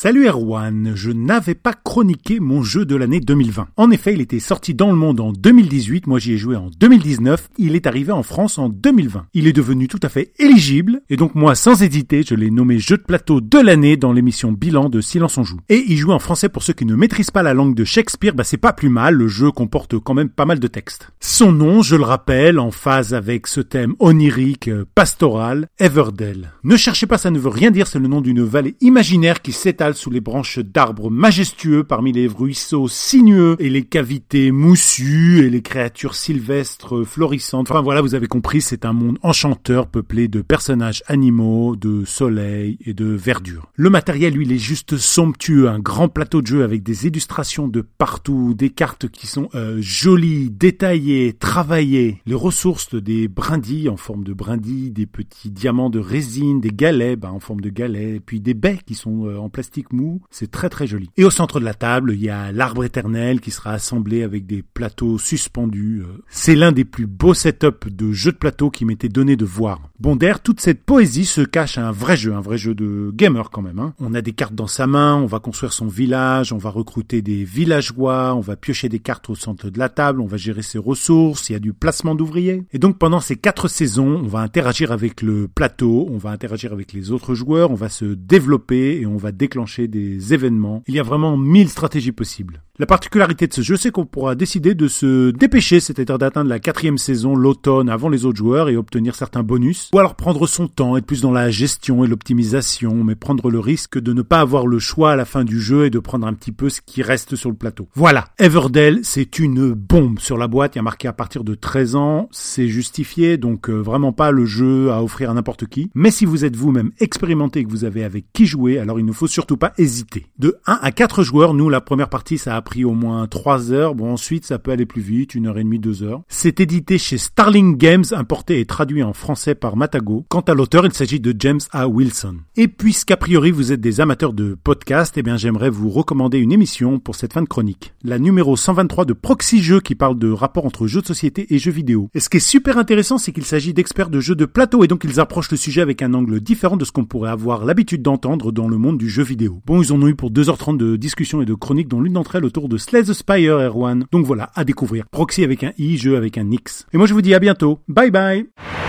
Salut Erwan, je n'avais pas chroniqué mon jeu de l'année 2020. En effet, il était sorti dans le monde en 2018, moi j'y ai joué en 2019, il est arrivé en France en 2020. Il est devenu tout à fait éligible, et donc moi sans hésiter, je l'ai nommé jeu de plateau de l'année dans l'émission bilan de Silence on joue. Et il joue en français pour ceux qui ne maîtrisent pas la langue de Shakespeare, bah c'est pas plus mal, le jeu comporte quand même pas mal de textes. Son nom, je le rappelle, en phase avec ce thème onirique, euh, pastoral, Everdell. Ne cherchez pas, ça ne veut rien dire, c'est le nom d'une vallée imaginaire qui s'étale sous les branches d'arbres majestueux parmi les ruisseaux sinueux et les cavités moussues et les créatures sylvestres florissantes. Enfin voilà, vous avez compris, c'est un monde enchanteur peuplé de personnages animaux, de soleil et de verdure. Le matériel, lui, il est juste somptueux, un grand plateau de jeu avec des illustrations de partout, des cartes qui sont euh, jolies, détaillées, travaillées, les ressources des brindilles en forme de brindilles, des petits diamants de résine, des galets bah, en forme de galets, puis des baies qui sont euh, en plastique c'est très très joli. Et au centre de la table, il y a l'arbre éternel qui sera assemblé avec des plateaux suspendus. Euh. C'est l'un des plus beaux setups de jeux de plateau qui m'était donné de voir. Bon, derrière toute cette poésie se cache un vrai jeu, un vrai jeu de gamer quand même. Hein. On a des cartes dans sa main, on va construire son village, on va recruter des villageois, on va piocher des cartes au centre de la table, on va gérer ses ressources, il y a du placement d'ouvriers. Et donc pendant ces quatre saisons, on va interagir avec le plateau, on va interagir avec les autres joueurs, on va se développer et on va déclencher des événements. Il y a vraiment mille stratégies possibles. La particularité de ce jeu, c'est qu'on pourra décider de se dépêcher, c'est-à-dire d'atteindre la quatrième saison l'automne avant les autres joueurs et obtenir certains bonus, ou alors prendre son temps, être plus dans la gestion et l'optimisation, mais prendre le risque de ne pas avoir le choix à la fin du jeu et de prendre un petit peu ce qui reste sur le plateau. Voilà, Everdell, c'est une bombe sur la boîte, il y a marqué à partir de 13 ans, c'est justifié, donc euh, vraiment pas le jeu à offrir à n'importe qui, mais si vous êtes vous-même expérimenté et que vous avez avec qui jouer, alors il ne faut surtout pas hésiter. De 1 à 4 joueurs, nous la première partie ça a pris au moins 3 heures. Bon, ensuite, ça peut aller plus vite, une heure et demie, deux heures. C'est édité chez Starling Games, importé et traduit en français par Matago. Quant à l'auteur, il s'agit de James A. Wilson. Et puisqu'a priori vous êtes des amateurs de podcasts, eh bien, j'aimerais vous recommander une émission pour cette fin de chronique. La numéro 123 de Proxy Jeux qui parle de rapport entre jeux de société et jeux vidéo. Et ce qui est super intéressant, c'est qu'il s'agit d'experts de jeux de plateau et donc ils approchent le sujet avec un angle différent de ce qu'on pourrait avoir l'habitude d'entendre dans le monde du jeu vidéo. Bon, ils en ont eu pour 2h30 de discussion et de chronique dont l'une d'entre elles autour de Slay the Spire Erwan. Donc voilà, à découvrir. Proxy avec un I, jeu avec un X. Et moi je vous dis à bientôt. Bye bye